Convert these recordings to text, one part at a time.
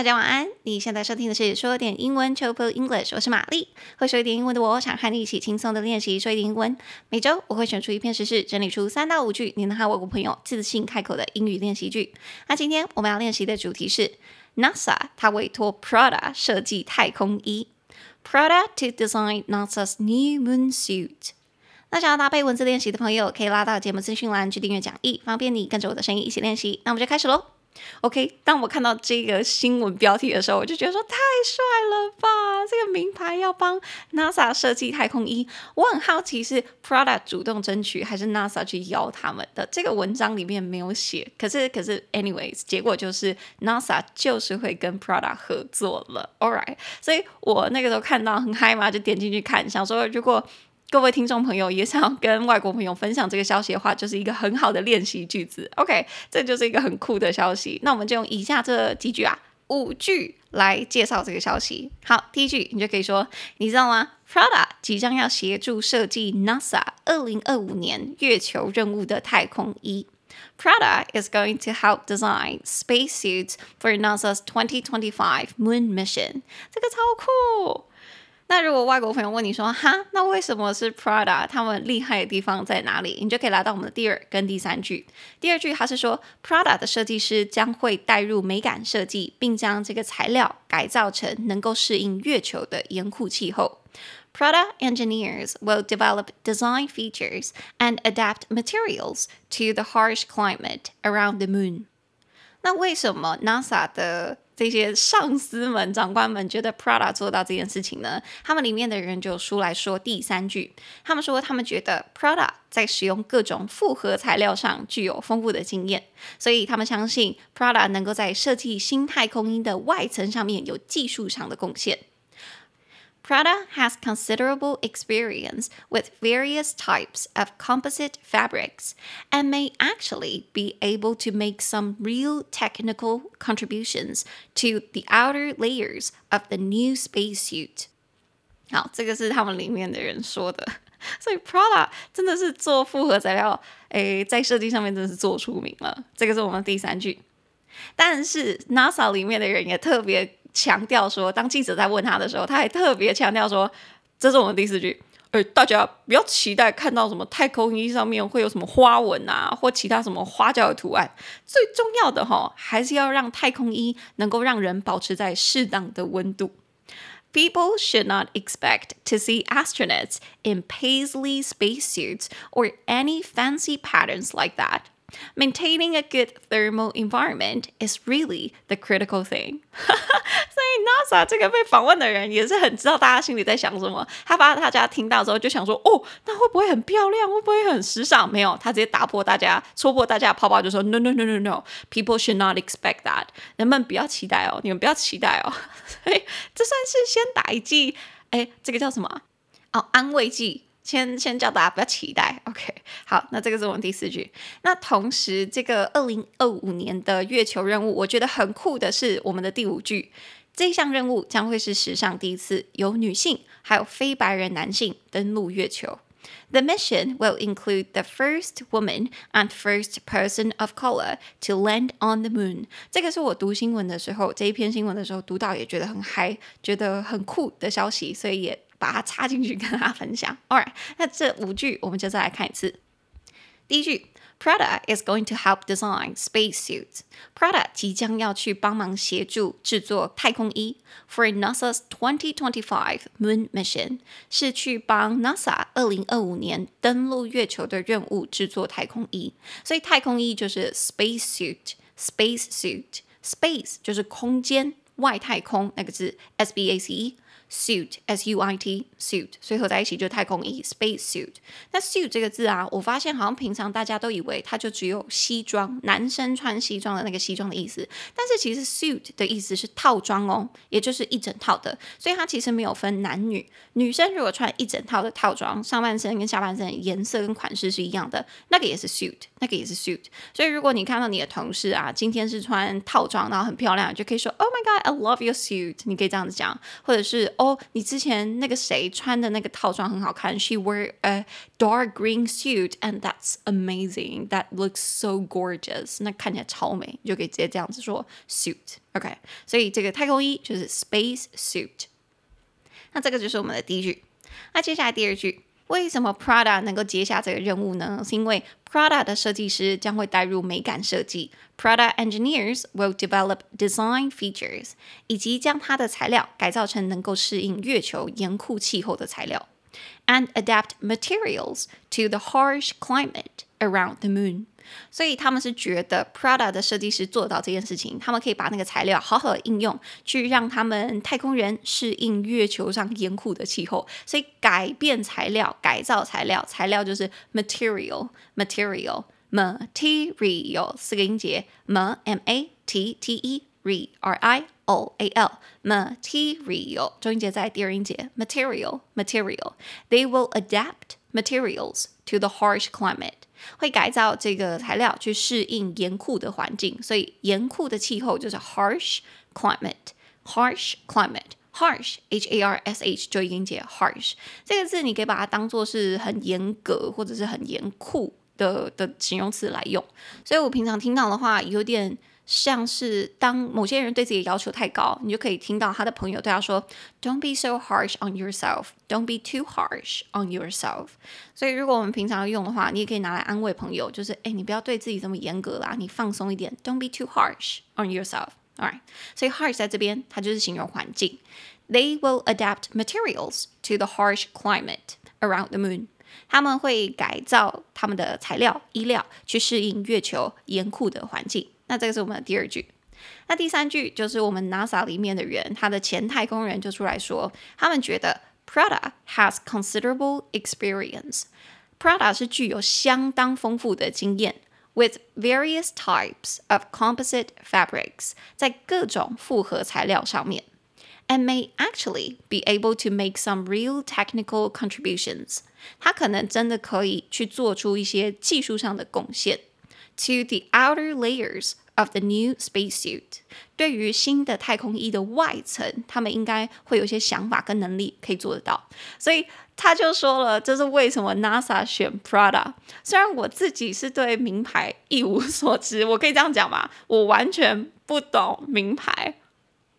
大家晚安。你现在收听的是说点英文，Chop English，我是玛丽。会说一点英文的我，想和你一起轻松的练习说一点英文。每周我会选出一篇时事，整理出三到五句你能和外国朋友自信开口的英语练习句。那今天我们要练习的主题是 NASA，它委托 Prada 设计太空衣。Prada to design NASA's new moon suit。那想要搭配文字练习的朋友，可以拉到节目资讯栏去订阅讲义，方便你跟着我的声音一起练习。那我们就开始喽。OK，当我看到这个新闻标题的时候，我就觉得说太帅了吧！这个名牌要帮 NASA 设计太空衣，我很好奇是 Prada 主动争取，还是 NASA 去邀他们的？这个文章里面没有写。可是，可是，anyways，结果就是 NASA 就是会跟 Prada 合作了。All right，所以我那个时候看到很嗨嘛，就点进去看，想说如果。各位听众朋友也想要跟外国朋友分享这个消息的话，就是一个很好的练习句子。OK，这就是一个很酷的消息。那我们就用以下这几句啊，五句来介绍这个消息。好，第一句你就可以说，你知道吗？Prada 即将要协助设计 NASA 二零二五年月球任务的太空衣。Prada is going to help design spacesuits for NASA's 2025 Moon mission。这个超酷。那如果外国朋友问你说哈，那为什么是 Prada？他们厉害的地方在哪里？你就可以来到我们的第二跟第三句。第二句它是说 Prada 的设计师将会带入美感设计，并将这个材料改造成能够适应月球的严酷气候。Prada engineers will develop design features and adapt materials to the harsh climate around the moon. 那为什么 NASA 的这些上司们、长官们觉得 Prada 做到这件事情呢？他们里面的人就出来说第三句，他们说他们觉得 Prada 在使用各种复合材料上具有丰富的经验，所以他们相信 Prada 能够在设计新太空衣的外层上面有技术上的贡献。Prada has considerable experience with various types of composite fabrics and may actually be able to make some real technical contributions to the outer layers of the new spacesuit. 好，这个是他们里面的人说的。所以 Prada 真的是做复合材料，诶，在设计上面真的是做出名了。这个是我们第三句。但是 NASA 里面的人也特别强调说，当记者在问他的时候，他还特别强调说：“这是我们第四句，哎，大家不要期待看到什么太空衣上面会有什么花纹啊，或其他什么花俏的图案。最重要的哈，还是要让太空衣能够让人保持在适当的温度。People should not expect to see astronauts in paisley spacesuits or any fancy patterns like that.” Maintaining a good thermal environment is really the critical thing。所以 NASA 这个被访问的人也是很知道大家心里在想什么。他把大家听到之后就想说：“哦，那会不会很漂亮？会不会很时尚？”没有，他直接打破大家、戳破大家的泡泡，就说：“No, no, no, no, no. People should not expect that。人们不要期待哦，你们不要期待哦。所以这算是先打一剂，哎，这个叫什么？哦，安慰剂。”先先叫大家不要期待，OK？好，那这个是我们第四句。那同时，这个二零二五年的月球任务，我觉得很酷的是我们的第五句，这项任务将会是史上第一次由女性还有非白人男性登陆月球。The mission will include the first woman and first person of color to land on the moon。这个是我读新闻的时候，这一篇新闻的时候读到也觉得很嗨，觉得很酷的消息，所以也。把它插进去跟大家分享。All right，那这五句我们就再来看一次。第一句，Prada is going to help design spacesuits。Prada 即将要去帮忙协助制作太空衣，for NASA's 2025 Moon mission，是去帮 NASA 二零二五年登陆月球的任务制作太空衣。所以太空衣就是 spacesuit，spacesuit，space 就是空间、外太空那个字，S B A C E。Suit s u i t suit，所以合在一起就是太空衣 space suit。那 suit 这个字啊，我发现好像平常大家都以为它就只有西装，男生穿西装的那个西装的意思。但是其实 suit 的意思是套装哦，也就是一整套的。所以它其实没有分男女。女生如果穿一整套的套装，上半身跟下半身颜色跟款式是一样的，那个也是 suit，那个也是 suit。所以如果你看到你的同事啊，今天是穿套装，然后很漂亮，就可以说 Oh my God, I love your suit。你可以这样子讲，或者是。哦，你之前那个谁穿的那个套装很好看，she wear a dark green suit and that's amazing, that looks so gorgeous. gorgeous，那看起来超美，你就可以直接这样子说 suit，OK，、okay, 所以这个太空衣就是 space suit。那这个就是我们的第一句，那接下来第二句。为什么 Prada 能够接下这个任务呢？是因为 Prada 的设计师将会带入美感设计，Prada engineers will develop design features，以及将它的材料改造成能够适应月球严酷气候的材料，and adapt materials to the harsh climate around the moon。所以他们是觉得 Prada 的设计师做到这件事情，他们可以把那个材料好好的应用，去让他们太空人适应月球上严酷的气候。所以改变材料、改造材料，材料就是 material，material，material material, 四个音节，m m a t t e r r i o a l，material，中音节在第二音节，material，material。They will adapt materials to the harsh climate. 会改造这个材料去适应严酷的环境，所以严酷的气候就是 harsh climate，harsh climate，harsh h a r s h 就音节 harsh 这个字，你可以把它当做是很严格或者是很严酷的的形容词来用。所以我平常听到的话有点。像是当某些人对自己要求太高，你就可以听到他的朋友对他说：“Don't be so harsh on yourself. Don't be too harsh on yourself.” 所以，如果我们平常用的话，你也可以拿来安慰朋友，就是哎，你不要对自己这么严格啦，你放松一点。Don't be too harsh on yourself. Alright，所以 harsh 在这边它就是形容环境。They will adapt materials to the harsh climate around the moon. 他们会改造他们的材料、衣料去适应月球严酷的环境。那这个是我们的第二句。那第三句就是我们 NASA 里面的人，他的前太空人就出来说，他们觉得 Prada has considerable experience。Prada 是具有相当丰富的经验，with various types of composite fabrics，在各种复合材料上面，and may actually be able to make some real technical contributions。他可能真的可以去做出一些技术上的贡献。To the outer layers of the new spacesuit，对于新的太空衣的外层，他们应该会有些想法跟能力可以做得到。所以他就说了，这是为什么 NASA 选 Prada。虽然我自己是对名牌一无所知，我可以这样讲吗？我完全不懂名牌，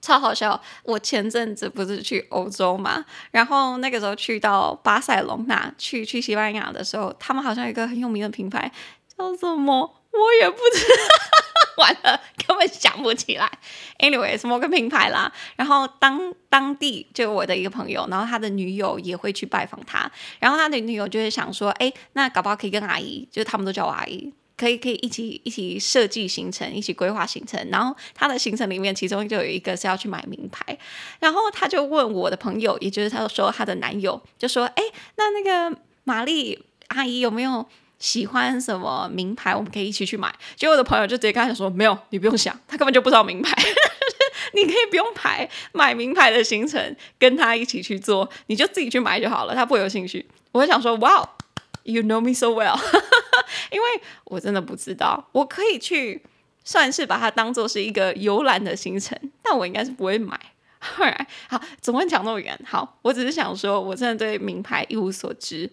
超好笑。我前阵子不是去欧洲嘛，然后那个时候去到巴塞隆纳，去去西班牙的时候，他们好像有一个很有名的品牌叫什么？我也不知道，完了，根本想不起来。Anyway，什么个品牌啦？然后当当地就我的一个朋友，然后他的女友也会去拜访他，然后他的女友就会想说，哎，那搞不好可以跟阿姨，就是他们都叫我阿姨，可以可以一起一起设计行程，一起规划行程。然后他的行程里面，其中就有一个是要去买名牌，然后他就问我的朋友，也就是他说他的男友，就说，哎，那那个玛丽阿姨有没有？喜欢什么名牌，我们可以一起去买。结果我的朋友就直接跟他说：“没有，你不用想，他根本就不知道名牌。你可以不用排买名牌的行程，跟他一起去做，你就自己去买就好了。他不会有兴趣。”我会想说哇 you know me so well。”因为我真的不知道，我可以去算是把它当做是一个游览的行程，但我应该是不会买。好，怎么会讲那么远？好，我只是想说，我真的对名牌一无所知。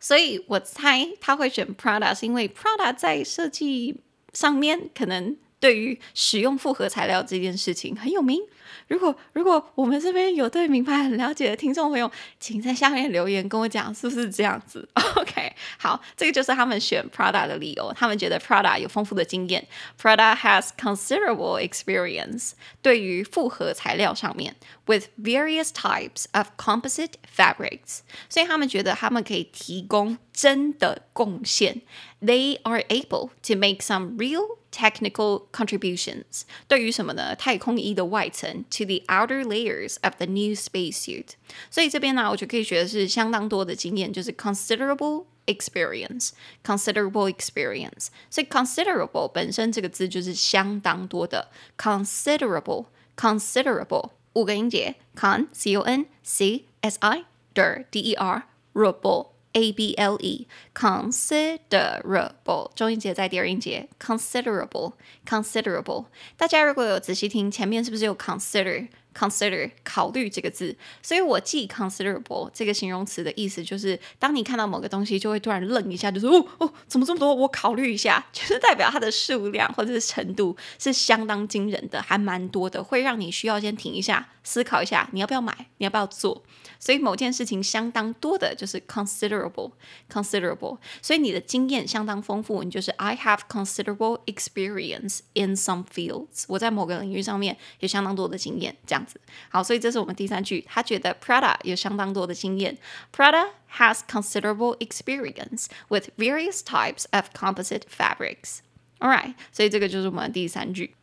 所以我猜他会选 Prada，是因为 Prada 在设计上面可能对于使用复合材料这件事情很有名。如果如果我们这边有对名牌很了解的听众朋友，请在下面留言跟我讲是不是这样子？OK，好，这个就是他们选 Prada 的理由。他们觉得 Prada 有丰富的经验，Prada has considerable experience 对于复合材料上面，with various types of composite fabrics，所以他们觉得他们可以提供真的贡献。They are able to make some real technical contributions 对于什么呢？太空衣的外层 to the outer layers of the new spacesuit. spacesuit。所以这边呢，我觉得可以学的是相当多的经验，就是 considerable experience, considerable experience. experience。所以 considerable 本身这个字就是相当多的，considerable, considerable 五个音节，con c o n c s i d e r d e r able a B L E considerable，中音节在第二音节 considerable e，considerable，中音节在第二音节，considerable，considerable。大家如果有仔细听前面是不是有 consider？Consider 考虑这个字，所以我记 considerable 这个形容词的意思就是，当你看到某个东西，就会突然愣一下，就说哦哦，怎么这么多？我考虑一下，就是代表它的数量或者是程度是相当惊人的，还蛮多的，会让你需要先停一下，思考一下，你要不要买，你要不要做。所以某件事情相当多的就是 considerable considerable，所以你的经验相当丰富，你就是 I have considerable experience in some fields，我在某个领域上面有相当多的经验，这样子。好，所以这是我们第三句，他觉得 Prada 有相当多的经验。Prada has considerable experience with various types of composite fabrics. All right，所以这个就是我们第三句。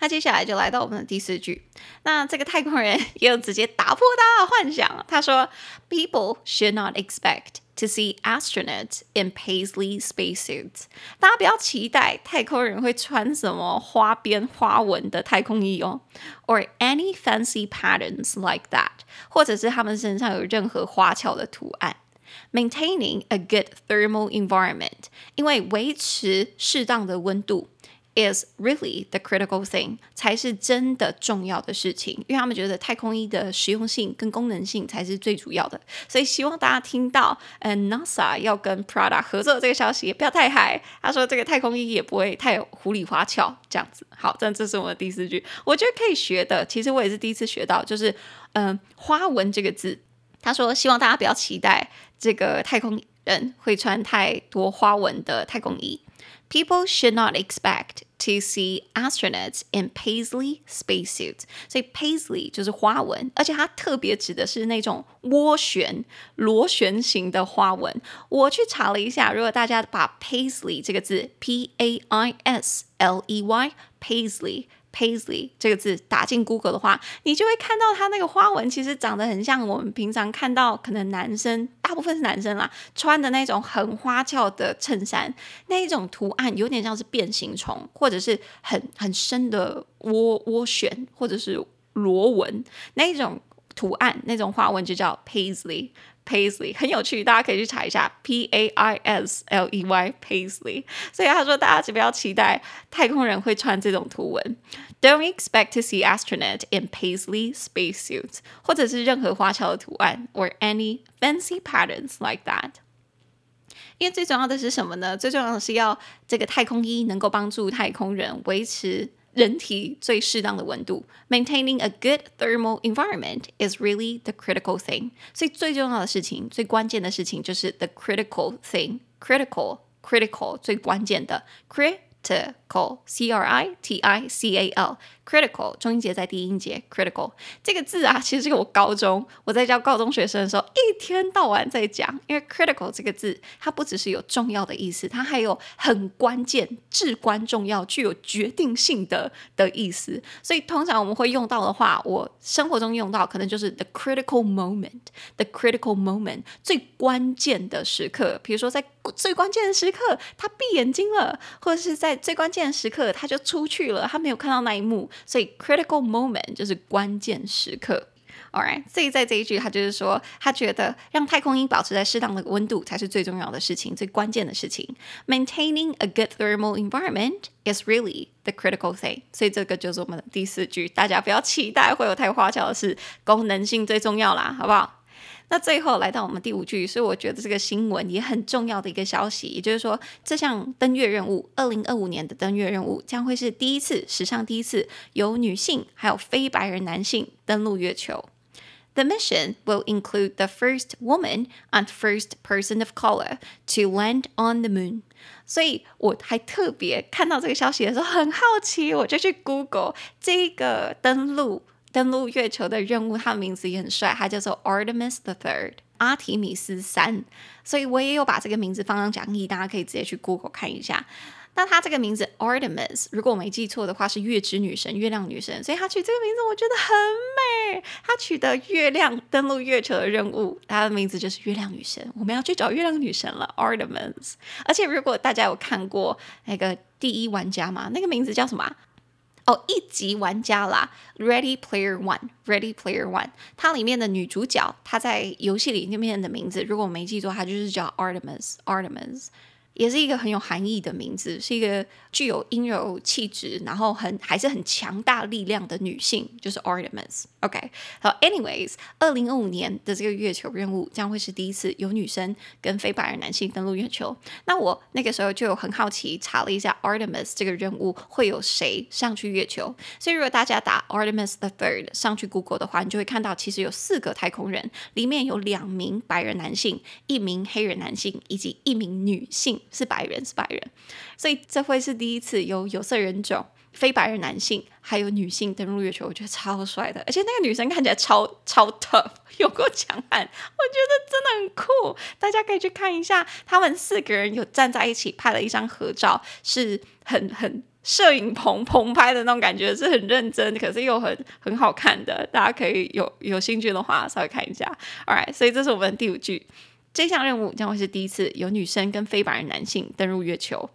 那接下来就来到我们的第四句。那这个太空人也有直接打破大家的幻想，他说：“People should not expect to see astronauts in paisley spacesuits。大家不要期待太空人会穿什么花边花纹的太空衣哦，or any fancy patterns like that，或者是他们身上有任何花俏的图案。Maintaining a good thermal environment，因为维持适当的温度 is really the critical thing，才是真的重要的事情，因为他们觉得太空衣的实用性跟功能性才是最主要的，所以希望大家听到，嗯，NASA 要跟 Prada 合作这个消息也不要太嗨，他说这个太空衣也不会太糊里花俏这样子。好，这这是我的第四句，我觉得可以学的，其实我也是第一次学到，就是嗯，花纹这个字，他说希望大家不要期待这个太空人会穿太多花纹的太空衣。people should not expect to see astronauts in paisley spacesuits。所以 paisley 就是花纹，而且它特别指的是那种涡旋、螺旋形的花纹。我去查了一下，如果大家把 paisley 这个字 p a i s l e y paisley Paisley 这个字打进 Google 的话，你就会看到它那个花纹，其实长得很像我们平常看到可能男生，大部分是男生啦，穿的那种很花俏的衬衫，那一种图案有点像是变形虫，或者是很很深的涡涡旋，或者是螺纹那一种图案，那种花纹就叫 Paisley。Paisley 很有趣，大家可以去查一下 P A I S L E Y Paisley。所以他说，大家不要期待太空人会穿这种图文。Don't expect to see astronaut in paisley spacesuits，或者是任何花俏的图案，or any fancy patterns like that。因为最重要的是什么呢？最重要的是要这个太空衣能够帮助太空人维持。人体最适当的温度，maintaining a good thermal environment is really the critical thing。所以最重要的事情，最关键的事情就是 the critical thing，critical，critical，最关键的 critical。C r i t i c a l, critical 中音节在第一音节 critical 这个字啊，其实是我高中我在教高中学生的时候一天到晚在讲，因为 critical 这个字它不只是有重要的意思，它还有很关键、至关重要、具有决定性的的意思。所以通常我们会用到的话，我生活中用到可能就是 the critical moment，the critical moment 最关键的时刻，比如说在最关键的时刻，他闭眼睛了，或者是在最关键时刻，他就出去了，他没有看到那一幕，所以 critical moment 就是关键时刻。Alright，所以在这一句，他就是说，他觉得让太空衣保持在适当的温度才是最重要的事情，最关键的事情。Maintaining a good thermal environment is really the critical thing。所以这个就是我们的第四句，大家不要期待会有太花俏的事，功能性最重要啦，好不好？那最后来到我们第五句，是我觉得这个新闻也很重要的一个消息，也就是说，这项登月任务，二零二五年的登月任务将会是第一次，史上第一次由女性还有非白人男性登陆月球。The mission will include the first woman and first person of color to land on the moon。所以我还特别看到这个消息的时候很好奇，我就去 Google 这个登陆。登陆月球的任务，它的名字也很帅，它叫做 Artemis the Third，阿提米斯三。所以我也有把这个名字放上讲义，大家可以直接去 Google 看一下。那它这个名字 Artemis，如果我没记错的话，是月之女神、月亮女神，所以它取这个名字我觉得很美。它取得月亮登陆月球的任务，它的名字就是月亮女神。我们要去找月亮女神了，Artemis。而且如果大家有看过那个第一玩家嘛，那个名字叫什么？哦，一级玩家啦，Ready Player One，Ready Player One，它里面的女主角，她在游戏里面的名字，如果我没记错，她就是叫 Artemis，Artemis。也是一个很有含义的名字，是一个具有阴柔气质，然后很还是很强大力量的女性，就是 Artemis。OK，好，anyways，二零二五年的这个月球任务将会是第一次有女生跟非白人男性登陆月球。那我那个时候就有很好奇，查了一下 Artemis 这个任务会有谁上去月球。所以如果大家打 Artemis the Third 上去 Google 的话，你就会看到其实有四个太空人，里面有两名白人男性，一名黑人男性，以及一名女性。是白人，是白人，所以这会是第一次有有色人种、非白人男性还有女性登陆月球，我觉得超帅的，而且那个女生看起来超超 tough，有够强悍，我觉得真的很酷，大家可以去看一下，他们四个人有站在一起拍了一张合照，是很很摄影棚棚拍的那种感觉，是很认真，可是又很很好看的，大家可以有有兴趣的话稍微看一下，All right，所以这是我们第五句。这项任务将会是第一次有女生跟非白人男性登陆月球。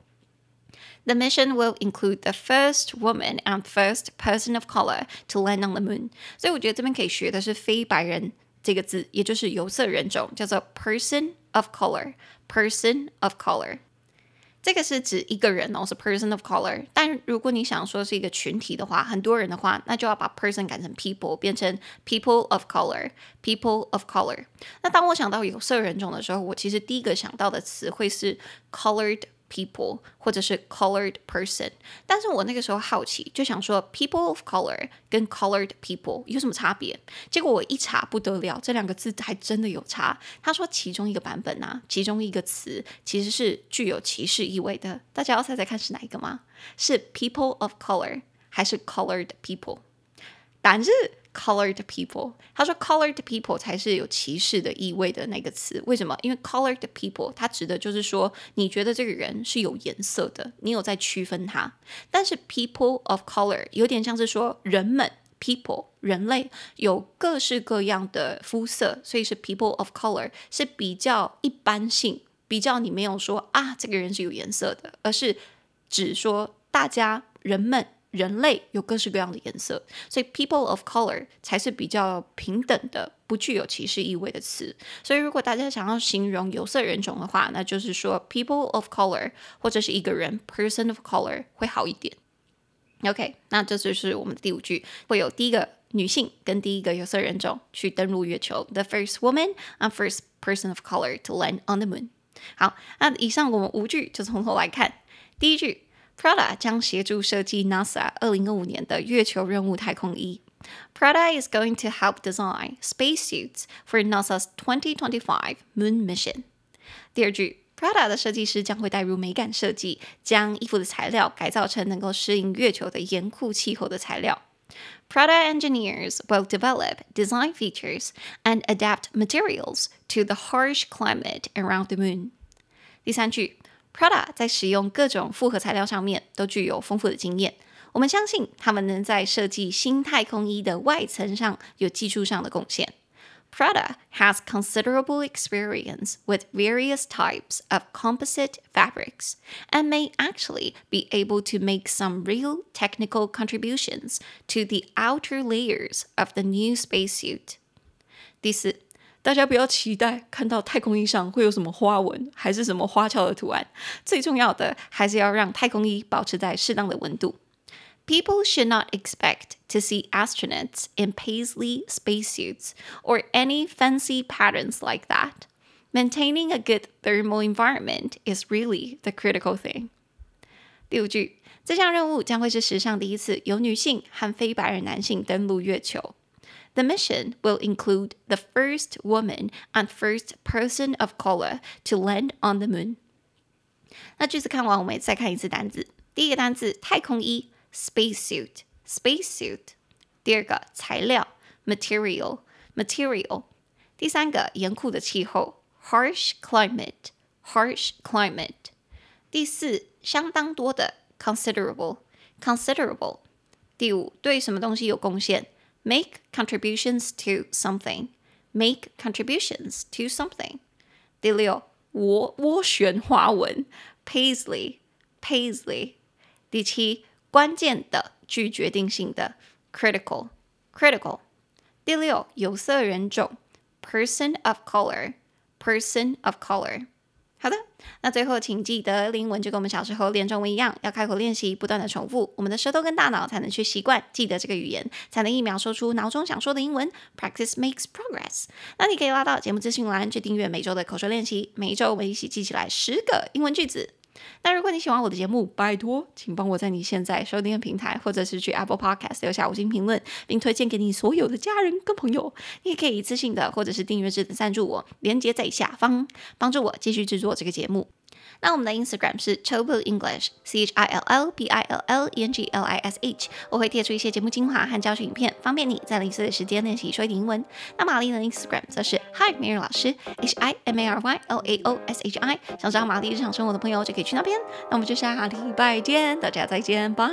The mission will include the first woman and first person of color to land on the moon。所以我觉得这边可以学的是“非白人”这个字，也就是有色人种，叫做 “person of color”。person of color。这个是指一个人哦，是 person of color。但如果你想说是一个群体的话，很多人的话，那就要把 person 改成 people，变成 people of color。people of color。那当我想到有色人种的时候，我其实第一个想到的词会是 colored。People 或者是 colored person，但是我那个时候好奇，就想说 people of color 跟 colored people 有什么差别？结果我一查不得了，这两个字还真的有差。他说其中一个版本啊，其中一个词其实是具有歧视意味的。大家要猜猜看是哪一个吗？是 people of color 还是 colored people？答案是。Colored people，他说 colored people 才是有歧视的意味的那个词。为什么？因为 colored people 它指的就是说，你觉得这个人是有颜色的，你有在区分他。但是 people of color 有点像是说人们 people 人类有各式各样的肤色，所以是 people of color 是比较一般性，比较你没有说啊这个人是有颜色的，而是指说大家人们。人类有各式各样的颜色，所以 people of color 才是比较平等的、不具有歧视意味的词。所以如果大家想要形容有色人种的话，那就是说 people of color 或者是一个人 person of color 会好一点。OK，那这就是我们的第五句，会有第一个女性跟第一个有色人种去登陆月球，the first woman and first person of color to land on the moon。好，那以上我们五句就从头来看，第一句。Prada 将协助设计 NASA 二零二五年的月球任务太空衣。Prada is going to help design spacesuits for NASA's 2025 Moon mission. 第二句，Prada 的设计师将会带入美感设计，将衣服的材料改造成能够适应月球的严酷气候的材料。Prada engineers will develop design features and adapt materials to the harsh climate around the moon. 第三句 Prada 在使用各种复合材料上面都具有丰富的经验。我们相信他们能在设计新太空衣的外层上有技术上的贡献。Prada has considerable experience with various types of composite fabrics and may actually be able to make some real technical contributions to the outer layers of the new spacesuit. 第四，大家不要期待看到太空衣上会有什么花纹，还是什么花俏的图案。最重要的还是要让太空衣保持在适当的温度。People should not expect to see astronauts in paisley spacesuits or any fancy patterns like that. Maintaining a good thermal environment is really the critical thing. 第五句，这项任务将会是史上第一次由女性和非白人男性登陆月球。the mission will include the first woman and first person of color to land on the moon. 那句子看完，我们再看一次单词。第一个单词太空衣 （spacesuit），spacesuit；第二个材料 （material），material；第三个严酷的气候 （harsh climate），harsh climate；第四相当多的 （considerable），considerable；第五对什么东西有贡献？Make contributions to something. Make contributions to something. 第六，涡涡旋花纹，Paisley Paisley。第七，关键的，具决定性的，critical critical。第六，有色人种，person of color person of color。好的，那最后请记得，英文就跟我们小时候练中文一样，要开口练习，不断的重复，我们的舌头跟大脑才能去习惯记得这个语言，才能一秒说出脑中想说的英文。Practice makes progress。那你可以拉到节目资讯栏去订阅每周的口说练习，每一周我们一起记起来十个英文句子。那如果你喜欢我的节目，拜托，请帮我在你现在收听的平台，或者是去 Apple Podcast 留下五星评论，并推荐给你所有的家人跟朋友。你也可以一次性的，或者是订阅制的赞助我，连接在下方，帮助我继续制作这个节目。那我们的 Instagram 是 Chill English，C H I L L B I L L E N G L I S H。我会贴出一些节目精华和教学影片，方便你在零碎的时间练习说一点英文。那玛丽的 Instagram 则是 Hi Mary 老师 H I M A R Y L A O S H I，。想知道玛丽日常生活的朋友就可以去那边。那我们就下礼拜见，大家再见，拜。